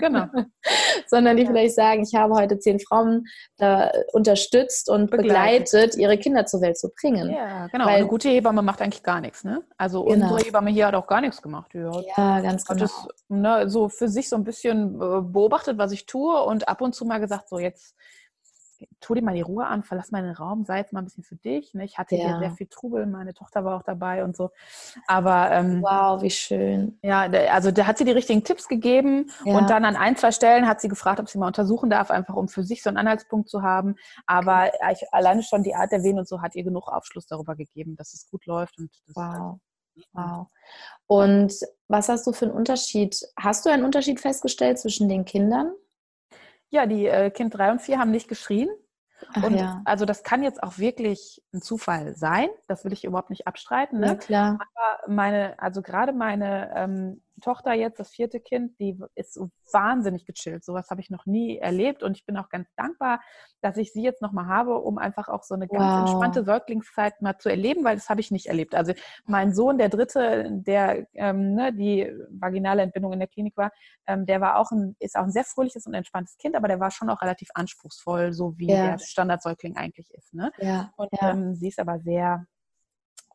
Genau. Sondern die ja. vielleicht sagen, ich habe heute zehn Frauen da unterstützt und begleitet, begleitet, ihre Kinder zur Welt zu bringen. Ja, genau. Weil, eine gute Hebamme macht eigentlich gar nichts, ne? Also genau. unsere Hebamme hier hat auch gar nichts gemacht. Die hat, ja, ganz genau. Hat es ne, so für sich so ein bisschen äh, beobachtet, was ich tue und ab und zu mal gesagt, so jetzt tu dir mal die Ruhe an, verlass mal den Raum, sei jetzt mal ein bisschen für dich. Ne? Ich hatte ja. hier sehr viel Trubel, meine Tochter war auch dabei und so. Aber ähm, wow, wie schön. Ja, also da hat sie die richtigen Tipps gegeben ja. und dann an ein, zwei Stellen hat sie gefragt, ob sie mal untersuchen darf, einfach um für sich so einen Anhaltspunkt zu haben. Aber okay. ich, alleine schon die Art der Wehen und so hat ihr genug Aufschluss darüber gegeben, dass es gut läuft. Und wow. Wow. Und was hast du für einen Unterschied? Hast du einen Unterschied festgestellt zwischen den Kindern? Ja, die äh, Kind 3 und 4 haben nicht geschrien. Ach, und ja. also das kann jetzt auch wirklich ein Zufall sein. Das will ich überhaupt nicht abstreiten. Ne? Ja, klar. Aber meine, also gerade meine ähm, Tochter jetzt, das vierte Kind, die ist so wahnsinnig gechillt. Sowas habe ich noch nie erlebt und ich bin auch ganz dankbar, dass ich sie jetzt nochmal habe, um einfach auch so eine ganz wow. entspannte Säuglingszeit mal zu erleben, weil das habe ich nicht erlebt. Also mein Sohn, der dritte, der ähm, ne, die vaginale Entbindung in der Klinik war, ähm, der war auch ein, ist auch ein sehr fröhliches und entspanntes Kind, aber der war schon auch relativ anspruchsvoll, so wie ja. der Standardsäugling eigentlich ist. Ne? Ja. Und ja. Ähm, sie ist aber sehr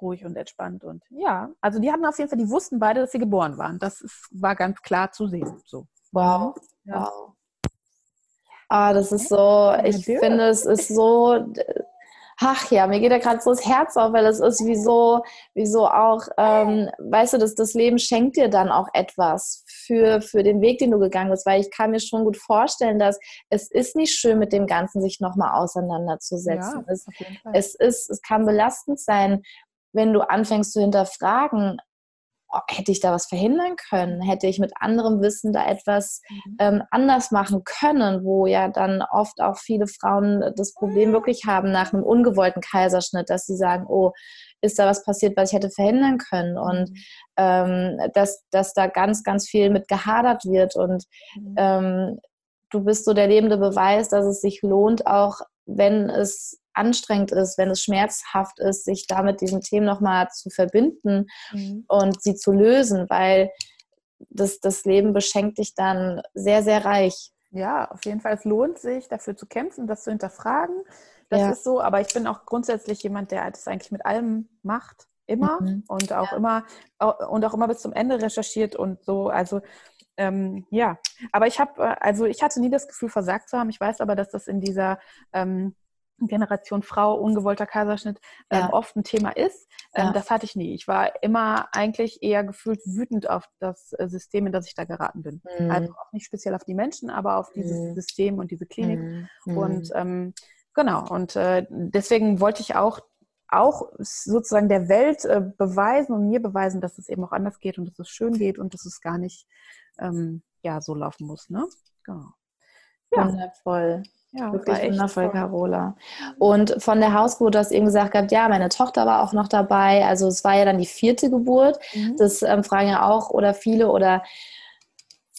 ruhig und entspannt. Und ja, also die hatten auf jeden Fall, die wussten beide, dass sie geboren waren. Das ist, war ganz klar zu sehen. So. Wow. Ja. Wow. Ah, das ist so, ich ja, finde, es ist so, ach ja, mir geht da gerade so das Herz auf, weil es ist wie so, wie so auch, ähm, weißt du, das, das Leben schenkt dir dann auch etwas für, für den Weg, den du gegangen bist, weil ich kann mir schon gut vorstellen, dass es ist nicht schön, mit dem Ganzen sich nochmal auseinanderzusetzen. Ja, es, es, ist, es kann belastend sein, wenn du anfängst zu hinterfragen, oh, hätte ich da was verhindern können? Hätte ich mit anderem Wissen da etwas mhm. ähm, anders machen können, wo ja dann oft auch viele Frauen das Problem wirklich haben nach einem ungewollten Kaiserschnitt, dass sie sagen, oh, ist da was passiert, was ich hätte verhindern können? Und mhm. ähm, dass, dass da ganz, ganz viel mit gehadert wird und mhm. ähm, du bist so der lebende Beweis, dass es sich lohnt, auch wenn es anstrengend ist, wenn es schmerzhaft ist, sich damit diesen Themen nochmal zu verbinden mhm. und sie zu lösen, weil das, das Leben beschenkt dich dann sehr, sehr reich. Ja, auf jeden Fall. Es lohnt sich, dafür zu kämpfen, das zu hinterfragen. Das ja. ist so, aber ich bin auch grundsätzlich jemand, der das eigentlich mit allem macht, immer mhm. und auch ja. immer und auch immer bis zum Ende recherchiert und so. Also ähm, ja, aber ich habe, äh, also ich hatte nie das Gefühl, versagt zu haben. Ich weiß aber, dass das in dieser ähm, Generation Frau, ungewollter Kaiserschnitt ähm, ja. oft ein Thema ist. Ähm, ja. Das hatte ich nie. Ich war immer eigentlich eher gefühlt wütend auf das äh, System, in das ich da geraten bin. Mhm. Also auch nicht speziell auf die Menschen, aber auf dieses mhm. System und diese Klinik. Mhm. Und ähm, genau, und äh, deswegen wollte ich auch auch sozusagen der Welt äh, beweisen und mir beweisen, dass es eben auch anders geht und dass es schön geht und dass es gar nicht ähm, ja, so laufen muss. Ne? Genau. Ja. Wundervoll. Ja, Wirklich wundervoll, toll. Carola. Und von der Hausgeburt, du hast eben gesagt gehabt, ja, meine Tochter war auch noch dabei. Also es war ja dann die vierte Geburt. Mhm. Das ähm, fragen ja auch oder viele oder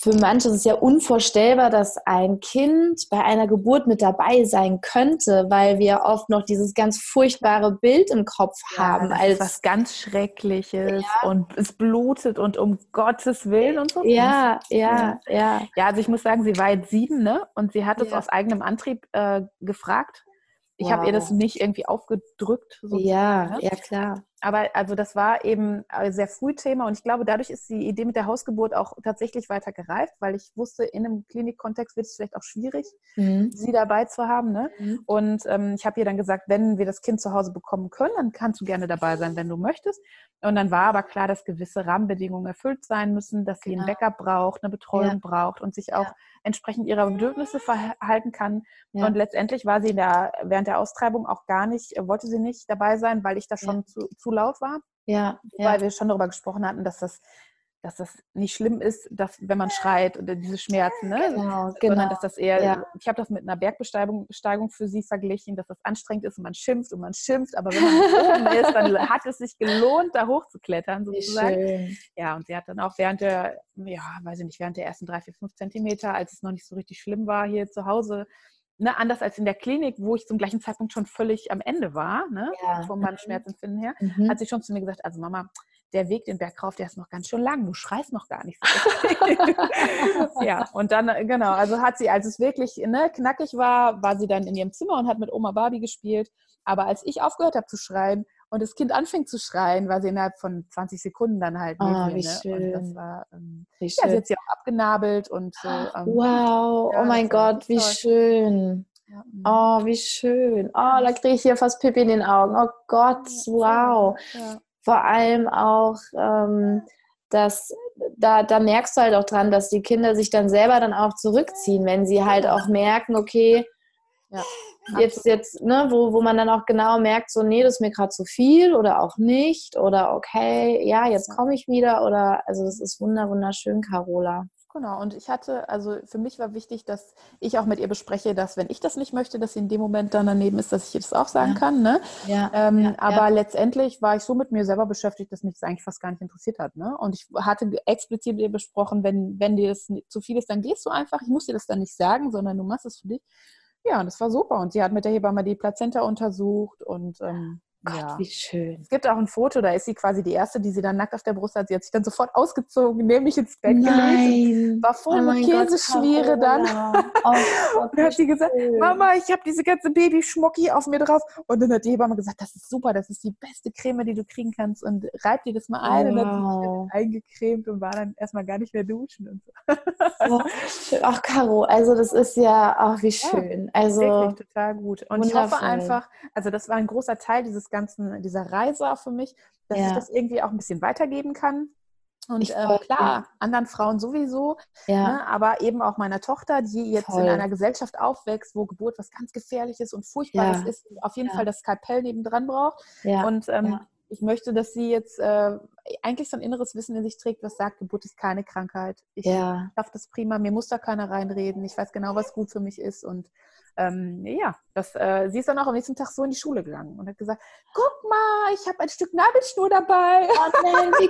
für manche ist es ja unvorstellbar, dass ein Kind bei einer Geburt mit dabei sein könnte, weil wir oft noch dieses ganz furchtbare Bild im Kopf ja, haben. als was ganz Schreckliches ja. und es blutet und um Gottes Willen und so. Ja, ja, ja. Ja, also ich muss sagen, sie war jetzt sieben, ne? Und sie hat es aus eigenem Antrieb äh, gefragt. Ich wow. habe ihr das nicht irgendwie aufgedrückt. Ja, ne? ja klar aber also das war eben äh, sehr früh Thema und ich glaube, dadurch ist die Idee mit der Hausgeburt auch tatsächlich weiter gereift, weil ich wusste, in einem Klinikkontext wird es vielleicht auch schwierig, mhm. sie dabei zu haben. Ne? Mhm. Und ähm, ich habe ihr dann gesagt, wenn wir das Kind zu Hause bekommen können, dann kannst du gerne dabei sein, wenn du möchtest. Und dann war aber klar, dass gewisse Rahmenbedingungen erfüllt sein müssen, dass sie genau. einen Backup braucht, eine Betreuung ja. braucht und sich auch ja. entsprechend ihrer Bedürfnisse verhalten kann. Ja. Und letztendlich war sie der, während der Austreibung auch gar nicht, wollte sie nicht dabei sein, weil ich da schon zu, zu laut war. Ja, weil ja. wir schon darüber gesprochen hatten, dass das, dass das nicht schlimm ist, dass wenn man schreit oder diese Schmerzen, ne? Genau, genau. Sondern dass das eher, ja. ich habe das mit einer Bergbesteigung Besteigung für sie verglichen, dass das anstrengend ist und man schimpft und man schimpft, aber wenn man oben ist, dann hat es sich gelohnt, da hochzuklettern sozusagen. Ja, und sie hat dann auch während der, ja, weiß ich nicht, während der ersten drei, vier, fünf Zentimeter, als es noch nicht so richtig schlimm war, hier zu Hause Ne, anders als in der Klinik, wo ich zum gleichen Zeitpunkt schon völlig am Ende war, ne, ja. von meinem mhm. Schmerzempfinden her, mhm. hat sie schon zu mir gesagt, also Mama, der Weg den Berg rauf, der ist noch ganz schön lang, du schreist noch gar nicht so. ja, und dann, äh, genau, also hat sie, als es wirklich ne, knackig war, war sie dann in ihrem Zimmer und hat mit Oma Barbie gespielt. Aber als ich aufgehört habe zu schreien, und das Kind anfängt zu schreien, war sie innerhalb von 20 Sekunden dann halt oh, mir, wie ne? schön. Und das war, ähm, wie schön. Ja, sie hat sie auch abgenabelt und so. Ähm, wow, ja, oh mein Gott, wie toll. schön. Ja. Mhm. Oh, wie schön. Oh, da kriege ich hier fast Pippi in den Augen. Oh Gott, wow. Vor allem auch, ähm, dass da, da merkst du halt auch dran, dass die Kinder sich dann selber dann auch zurückziehen, wenn sie halt auch merken, okay, ja, jetzt, jetzt, ne, wo, wo man dann auch genau merkt, so, nee, das ist mir gerade zu viel oder auch nicht oder okay, ja, jetzt komme ich wieder oder, also das ist wunder, wunderschön, Carola. Genau, und ich hatte, also für mich war wichtig, dass ich auch mit ihr bespreche, dass wenn ich das nicht möchte, dass sie in dem Moment dann daneben ist, dass ich ihr das auch sagen ja. kann. Ne? Ja, ähm, ja, aber letztendlich war ich so mit mir selber beschäftigt, dass mich das eigentlich fast gar nicht interessiert hat. Ne? Und ich hatte explizit mit ihr besprochen, wenn, wenn dir das zu viel ist, dann gehst du einfach. Ich muss dir das dann nicht sagen, sondern du machst es für dich. Ja, und das war super. Und sie hat mit der Hebamme die Plazenta untersucht und ähm, Gott, ja. wie schön. Es gibt auch ein Foto, da ist sie quasi die erste, die sie dann nackt auf der Brust hat. Sie hat sich dann sofort ausgezogen, nämlich ins Bett Nein. gelegt. War voll oh mit Käseschmiere dann. Oh, und dann hat sie gesagt, schön. Mama, ich habe diese ganze Babyschmucki auf mir drauf. Und dann hat die Hebamme gesagt, das ist super, das ist die beste Creme, die du kriegen kannst. Und reib dir das mal ein. Wow. Und dann hat sie eingecremt und war dann erstmal gar nicht mehr duschen. Und so. oh, Ach, Caro, also das ist ja auch wie schön. Ja, also wirklich total gut. Und ich hoffe einfach, also das war ein großer Teil dieses ganzen, dieser Reise auch für mich, dass ja. ich das irgendwie auch ein bisschen weitergeben kann. Und ähm, klar, anderen Frauen sowieso, ja. ne, aber eben auch meiner Tochter, die jetzt Voll. in einer Gesellschaft aufwächst, wo Geburt was ganz Gefährliches und Furchtbares ja. ist, auf jeden ja. Fall das Skalpell nebendran braucht. Und ähm, ich möchte, dass sie jetzt äh, eigentlich so ein inneres Wissen in sich trägt, was sagt, Geburt ist keine Krankheit. Ich schaffe das prima, mir muss da keiner reinreden. Ich weiß genau, was gut für mich ist. Und ähm, ja, das, äh, sie ist dann auch am nächsten Tag so in die Schule gegangen und hat gesagt, guck mal, ich habe ein Stück Nabelschnur dabei. Oh nein, wie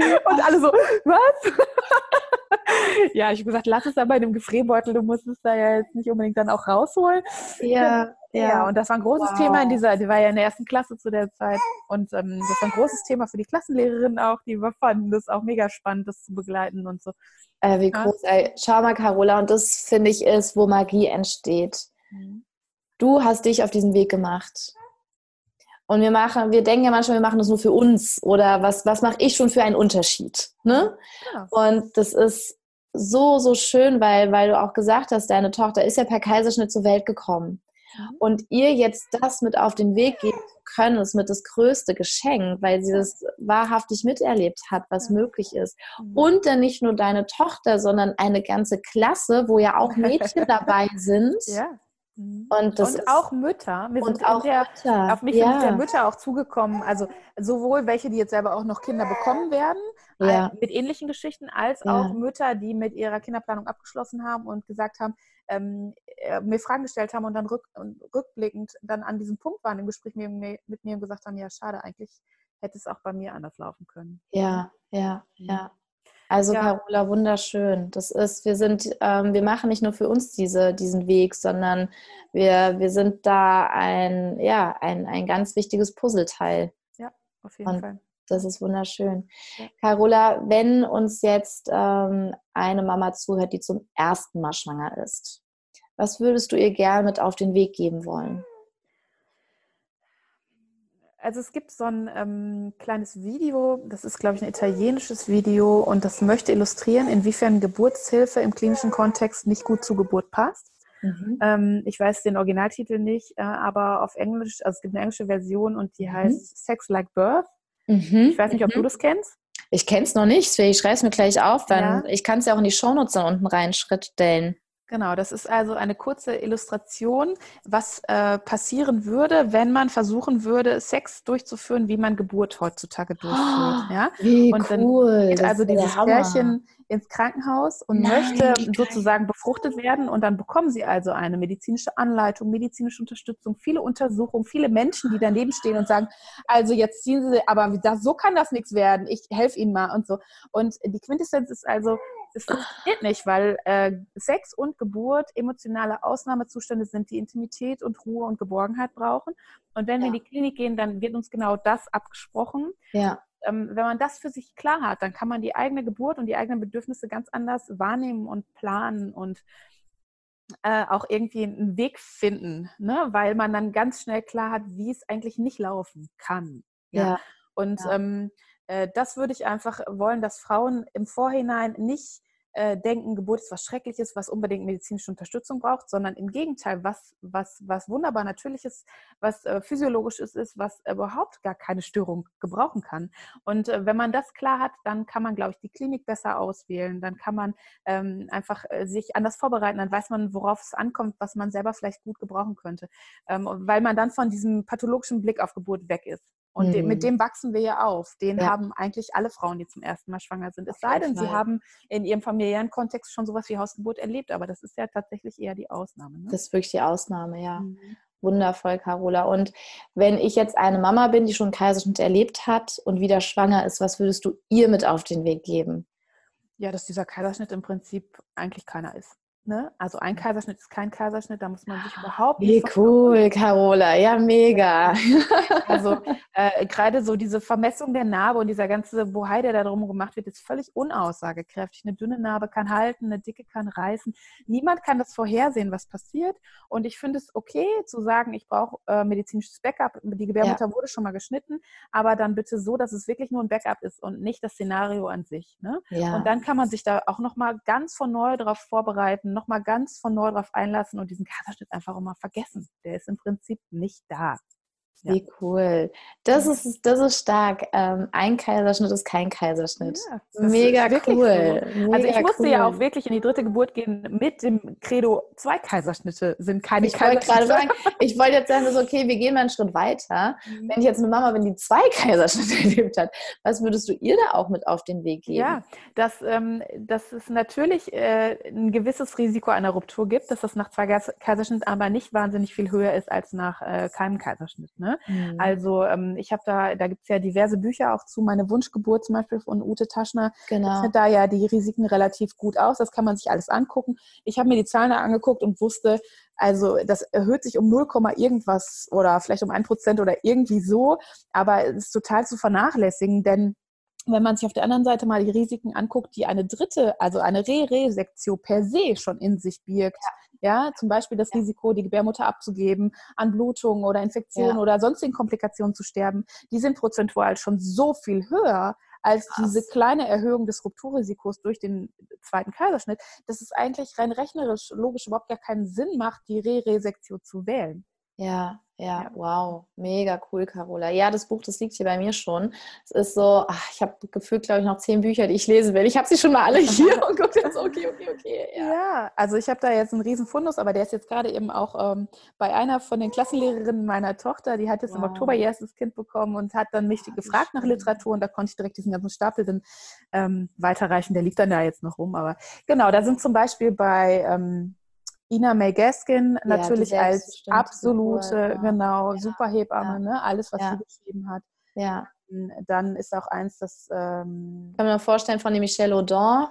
geil. und alle so, was? ja, ich habe gesagt, lass es aber in dem Gefrierbeutel, du musst es da ja jetzt nicht unbedingt dann auch rausholen. Ja, Ja. ja. und das war ein großes wow. Thema in dieser, die war ja in der ersten Klasse zu der Zeit und ähm, das war ein großes Thema für die Klassenlehrerin auch, die fanden das auch mega spannend, das zu begleiten und so. Äh, wie groß, ey. Schau mal, Carola, und das finde ich ist, wo Magie entsteht. Mhm. Du hast dich auf diesen Weg gemacht. Und wir machen, wir denken ja manchmal, wir machen das nur für uns oder was, was mache ich schon für einen Unterschied? Ne? Ja. Und das ist so, so schön, weil, weil du auch gesagt hast, deine Tochter ist ja per Kaiserschnitt zur Welt gekommen. Mhm. Und ihr jetzt das mit auf den Weg geben können, ist mit das größte Geschenk, weil sie das wahrhaftig miterlebt hat, was möglich ist. Mhm. Und dann nicht nur deine Tochter, sondern eine ganze Klasse, wo ja auch Mädchen dabei sind. Ja. Mhm. Und, und auch Mütter. Wir und auch der, Mütter. Auf mich ja. sind ja Mütter auch zugekommen. Also sowohl welche, die jetzt selber auch noch Kinder bekommen werden, ja. mit ähnlichen Geschichten, als ja. auch Mütter, die mit ihrer Kinderplanung abgeschlossen haben und gesagt haben, ähm, äh, mir Fragen gestellt haben und dann rück, rückblickend dann an diesem Punkt waren im Gespräch mit mir, mit mir und gesagt haben, ja, schade, eigentlich hätte es auch bei mir anders laufen können. Ja, ja, ja. Also ja. Carola, wunderschön. Das ist, wir sind, ähm, wir machen nicht nur für uns diese, diesen Weg, sondern wir, wir sind da ein, ja, ein, ein ganz wichtiges Puzzleteil. Ja, auf jeden Und Fall. Das ist wunderschön. Ja. Carola, wenn uns jetzt ähm, eine Mama zuhört, die zum ersten Mal schwanger ist, was würdest du ihr gerne mit auf den Weg geben wollen? Also es gibt so ein ähm, kleines Video, das ist, glaube ich, ein italienisches Video und das möchte illustrieren, inwiefern Geburtshilfe im klinischen Kontext nicht gut zur Geburt passt. Mhm. Ähm, ich weiß den Originaltitel nicht, äh, aber auf Englisch, also es gibt eine englische Version und die mhm. heißt Sex Like Birth. Mhm. Ich weiß nicht, ob du mhm. das kennst. Ich kenne es noch nicht, ich schreibe es mir gleich auf, dann ja. ich kann es ja auch in die Shownotes dann unten reinstellen. Genau, das ist also eine kurze Illustration, was äh, passieren würde, wenn man versuchen würde, Sex durchzuführen, wie man Geburt heutzutage durchführt. Oh, ja? Wie und dann cool. geht also dieses Pärchen ins Krankenhaus und Nein, möchte sozusagen befruchtet werden und dann bekommen sie also eine medizinische Anleitung, medizinische Unterstützung, viele Untersuchungen, viele Menschen, die daneben stehen und sagen, also jetzt ziehen sie, aber so kann das nichts werden, ich helfe ihnen mal und so. Und die Quintessenz ist also, es funktioniert nicht, weil äh, Sex und Geburt emotionale Ausnahmezustände sind, die Intimität und Ruhe und Geborgenheit brauchen. Und wenn ja. wir in die Klinik gehen, dann wird uns genau das abgesprochen. Ja. Ähm, wenn man das für sich klar hat, dann kann man die eigene Geburt und die eigenen Bedürfnisse ganz anders wahrnehmen und planen und äh, auch irgendwie einen Weg finden, ne? weil man dann ganz schnell klar hat, wie es eigentlich nicht laufen kann. Ja. ja. Und ja. Ähm, äh, das würde ich einfach wollen, dass Frauen im Vorhinein nicht äh, denken, Geburt ist was Schreckliches, was unbedingt medizinische Unterstützung braucht, sondern im Gegenteil, was, was, was wunderbar Natürliches, was äh, Physiologisches ist, was überhaupt gar keine Störung gebrauchen kann. Und äh, wenn man das klar hat, dann kann man, glaube ich, die Klinik besser auswählen. Dann kann man ähm, einfach äh, sich anders vorbereiten. Dann weiß man, worauf es ankommt, was man selber vielleicht gut gebrauchen könnte. Ähm, weil man dann von diesem pathologischen Blick auf Geburt weg ist. Und mhm. mit dem wachsen wir ja auf. Den ja. haben eigentlich alle Frauen, die zum ersten Mal schwanger sind. Es sei denn, sie haben in ihrem familiären Kontext schon sowas wie Hausgeburt erlebt, aber das ist ja tatsächlich eher die Ausnahme. Ne? Das ist wirklich die Ausnahme, ja. Mhm. Wundervoll, Carola. Und wenn ich jetzt eine Mama bin, die schon Kaiserschnitt erlebt hat und wieder schwanger ist, was würdest du ihr mit auf den Weg geben? Ja, dass dieser Kaiserschnitt im Prinzip eigentlich keiner ist. Ne? Also ein Kaiserschnitt ist kein Kaiserschnitt, da muss man sich überhaupt nicht. Wie cool, Carola, ja, mega. Also äh, gerade so diese Vermessung der Narbe und dieser ganze Bohai, der da drum gemacht wird, ist völlig unaussagekräftig. Eine dünne Narbe kann halten, eine dicke kann reißen. Niemand kann das vorhersehen, was passiert. Und ich finde es okay zu sagen, ich brauche äh, medizinisches Backup. Die Gebärmutter ja. wurde schon mal geschnitten, aber dann bitte so, dass es wirklich nur ein Backup ist und nicht das Szenario an sich. Ne? Ja. Und dann kann man sich da auch nochmal ganz von neu darauf vorbereiten nochmal ganz von neu drauf einlassen und diesen Kaiserschnitt einfach auch mal vergessen. Der ist im Prinzip nicht da. Ja. Wie cool. Das ist, das ist stark. Ähm, ein Kaiserschnitt ist kein Kaiserschnitt. Ja, Mega cool. So. Mega also ich musste cool. ja auch wirklich in die dritte Geburt gehen mit dem Credo, zwei Kaiserschnitte sind keine ich Kaiserschnitte. Wollte sagen, ich wollte jetzt sagen, so, okay, wir gehen mal einen Schritt weiter. Mhm. Wenn ich jetzt eine Mama bin, die zwei Kaiserschnitte erlebt hat, was würdest du ihr da auch mit auf den Weg geben? Ja, dass, ähm, dass es natürlich äh, ein gewisses Risiko einer Ruptur gibt, dass das nach zwei Kaiserschnitten aber nicht wahnsinnig viel höher ist als nach äh, keinem Kaiserschnitt. Ne? Mhm. Also ähm, ich habe da, da gibt es ja diverse Bücher auch zu, meine Wunschgeburt zum Beispiel von Ute Taschner. Genau. Das da ja die Risiken relativ gut aus. Das kann man sich alles angucken. Ich habe mir die Zahlen angeguckt und wusste, Also das erhöht sich um 0, irgendwas oder vielleicht um ein Prozent oder irgendwie so, aber es ist total zu vernachlässigen, denn wenn man sich auf der anderen Seite mal die Risiken anguckt, die eine dritte, also eine Re-Resektio per se schon in sich birgt, ja, ja zum Beispiel das ja. Risiko, die Gebärmutter abzugeben, an Blutungen oder Infektionen ja. oder sonstigen Komplikationen zu sterben, die sind prozentual schon so viel höher als Krass. diese kleine Erhöhung des Rupturrisikos durch den zweiten Kaiserschnitt, dass es eigentlich rein rechnerisch, logisch überhaupt gar keinen Sinn macht, die Re-Resektio zu wählen. Ja, ja, wow, mega cool, Carola. Ja, das Buch, das liegt hier bei mir schon. Es ist so, ach, ich habe gefühlt, glaube ich, noch zehn Bücher, die ich lesen will. Ich habe sie schon mal alle hier und gucke jetzt, okay, okay, okay. Ja. ja, also ich habe da jetzt einen riesen Fundus, aber der ist jetzt gerade eben auch ähm, bei einer von den Klassenlehrerinnen meiner Tochter, die hat jetzt wow. im Oktober ihr erstes Kind bekommen und hat dann mich Ach, gefragt nach Literatur und da konnte ich direkt diesen ganzen Stapel dann ähm, weiterreichen. Der liegt dann da jetzt noch rum, aber genau, da sind zum Beispiel bei ähm, Ina May Gaskin ja, natürlich als absolute, Figur, ja. genau, ja. Superhebamme, ne? alles, was sie geschrieben hat. Ja. Dann ist auch eins, das. Ähm, Kann man mir vorstellen, von dem Michel Audin.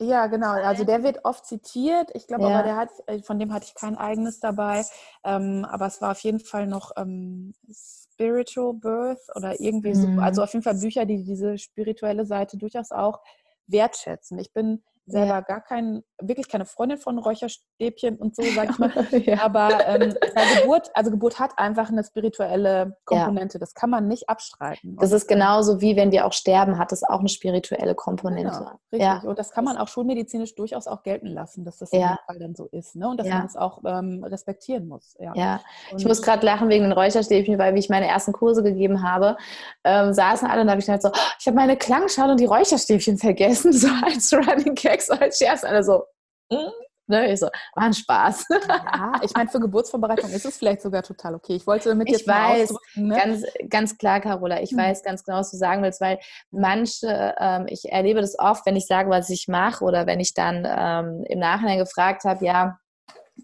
Ja, genau. Also der wird oft zitiert. Ich glaube aber, der hat, äh, von dem hatte ich kein eigenes dabei. Ähm, aber es war auf jeden Fall noch ähm, Spiritual Birth oder irgendwie mhm. so. Also auf jeden Fall Bücher, die diese spirituelle Seite durchaus auch wertschätzen. Ich bin selber ja. gar kein, wirklich keine Freundin von Räucherstäbchen und so, sag ich mal. ja. Aber ähm, Geburt, also Geburt hat einfach eine spirituelle Komponente. Ja. Das kann man nicht abstreiten. Das ist genauso wie wenn wir auch sterben, hat es auch eine spirituelle Komponente. Genau, richtig. Ja. Und das kann man auch schulmedizinisch durchaus auch gelten lassen, dass das in dem Fall dann so ist. Ne? Und dass man es auch ähm, respektieren muss. Ja, ja. ich muss gerade lachen wegen den Räucherstäbchen, weil wie ich meine ersten Kurse gegeben habe, ähm, saßen alle und da habe ich gedacht so, oh, ich habe meine Klangschale und die Räucherstäbchen vergessen, so als Running Gag so als Scherz. Alle so, mm. ne? Ich so, war ein Spaß. Ja, ich meine, für Geburtsvorbereitung ist es vielleicht sogar total okay. Ich wollte mit Ich weiß, ne? ganz, ganz klar, Carola, ich hm. weiß ganz genau, was du sagen willst, weil manche, ähm, ich erlebe das oft, wenn ich sage, was ich mache oder wenn ich dann ähm, im Nachhinein gefragt habe, ja,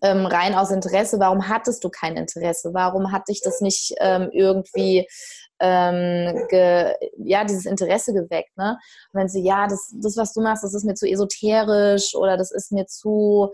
ähm, rein aus Interesse, warum hattest du kein Interesse? Warum hat dich das nicht ähm, irgendwie ähm, ge, ja, dieses Interesse geweckt. Ne? Und wenn sie, ja, das, das, was du machst, das ist mir zu esoterisch oder das ist mir zu,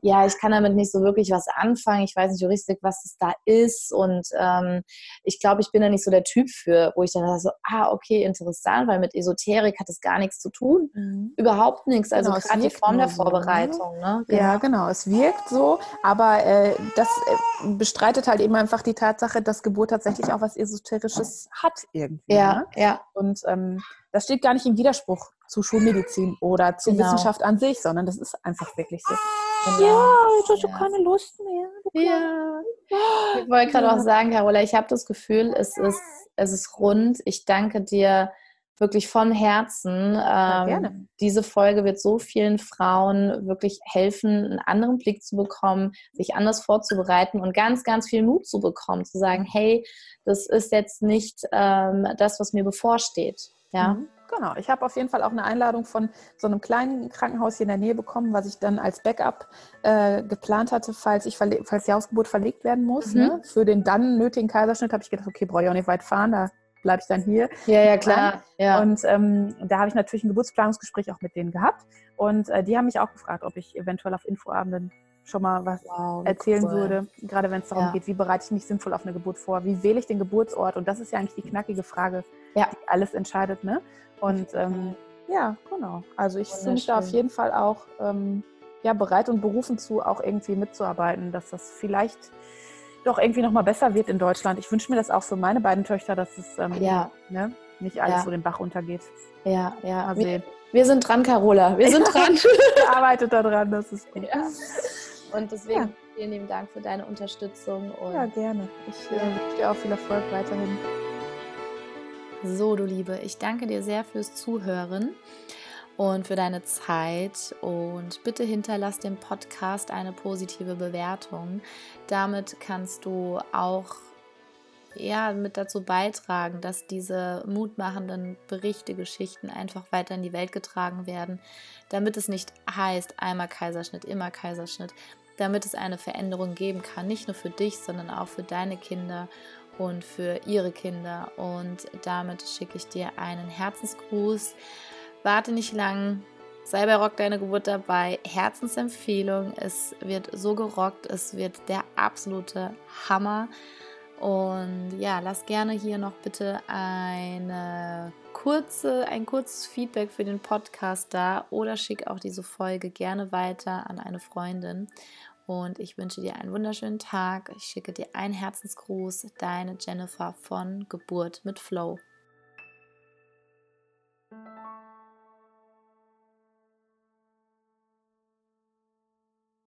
ja, ich kann damit nicht so wirklich was anfangen. Ich weiß nicht so richtig, was es da ist. Und ähm, ich glaube, ich bin da nicht so der Typ für, wo ich dann so, ah, okay, interessant, weil mit Esoterik hat es gar nichts zu tun. Mhm. Überhaupt nichts. Also genau, gerade die Form der Vorbereitung. So, ne? Genau. Ja, genau. Es wirkt so, aber äh, das äh, bestreitet halt eben einfach die Tatsache, dass Geburt tatsächlich auch was Esoterisches hat irgendwie. Ja, ne? ja. Und ähm, das steht gar nicht im Widerspruch zu Schulmedizin oder zur genau. Wissenschaft an sich, sondern das ist einfach wirklich so. Ja, jetzt hast du keine Lust mehr. Ja. Ich wollte gerade ja. auch sagen, Carola, ich habe das Gefühl, es ist, es ist rund. Ich danke dir wirklich von Herzen. Ja, ähm, diese Folge wird so vielen Frauen wirklich helfen, einen anderen Blick zu bekommen, sich anders vorzubereiten und ganz, ganz viel Mut zu bekommen, zu sagen, hey, das ist jetzt nicht ähm, das, was mir bevorsteht. Ja. Mhm. Genau, ich habe auf jeden Fall auch eine Einladung von so einem kleinen Krankenhaus hier in der Nähe bekommen, was ich dann als Backup äh, geplant hatte, falls, ich falls die Hausgeburt verlegt werden muss. Mhm. Ne? Für den dann nötigen Kaiserschnitt habe ich gedacht, okay, brauche ich auch nicht weit fahren, da bleibe ich dann hier. Ja, ja, klar. Ja. Und ähm, da habe ich natürlich ein Geburtsplanungsgespräch auch mit denen gehabt. Und äh, die haben mich auch gefragt, ob ich eventuell auf Infoabenden schon mal was wow, erzählen cool. würde, gerade wenn es darum ja. geht, wie bereite ich mich sinnvoll auf eine Geburt vor, wie wähle ich den Geburtsort und das ist ja eigentlich die knackige Frage, ja. die alles entscheidet. Ne? Und ähm, ja, genau. Also ich fühle mich da auf jeden Fall auch ähm, ja, bereit und berufen zu, auch irgendwie mitzuarbeiten, dass das vielleicht doch irgendwie nochmal besser wird in Deutschland. Ich wünsche mir das auch für meine beiden Töchter, dass es ähm, ja. ne, nicht alles ja. so den Bach untergeht. Ja, ja. Wir, wir, sind dran, Carola. Wir sind dran. Wir arbeitet daran, das ist gut. Ja. Und deswegen vielen lieben Dank für deine Unterstützung. ja, gerne. Ich äh, wünsche dir auch viel Erfolg weiterhin. So, du Liebe, ich danke dir sehr fürs Zuhören und für deine Zeit. Und bitte hinterlass dem Podcast eine positive Bewertung. Damit kannst du auch ja, mit dazu beitragen, dass diese mutmachenden Berichte, Geschichten einfach weiter in die Welt getragen werden, damit es nicht heißt, einmal Kaiserschnitt, immer Kaiserschnitt, damit es eine Veränderung geben kann, nicht nur für dich, sondern auch für deine Kinder und für ihre Kinder. Und damit schicke ich dir einen Herzensgruß. Warte nicht lang, Sei bei Rock Deine Geburt dabei. Herzensempfehlung. Es wird so gerockt. Es wird der absolute Hammer. Und ja, lass gerne hier noch bitte eine kurze, ein kurzes Feedback für den Podcast da oder schick auch diese Folge gerne weiter an eine Freundin. Und ich wünsche dir einen wunderschönen Tag. Ich schicke dir einen Herzensgruß, deine Jennifer von Geburt mit Flow.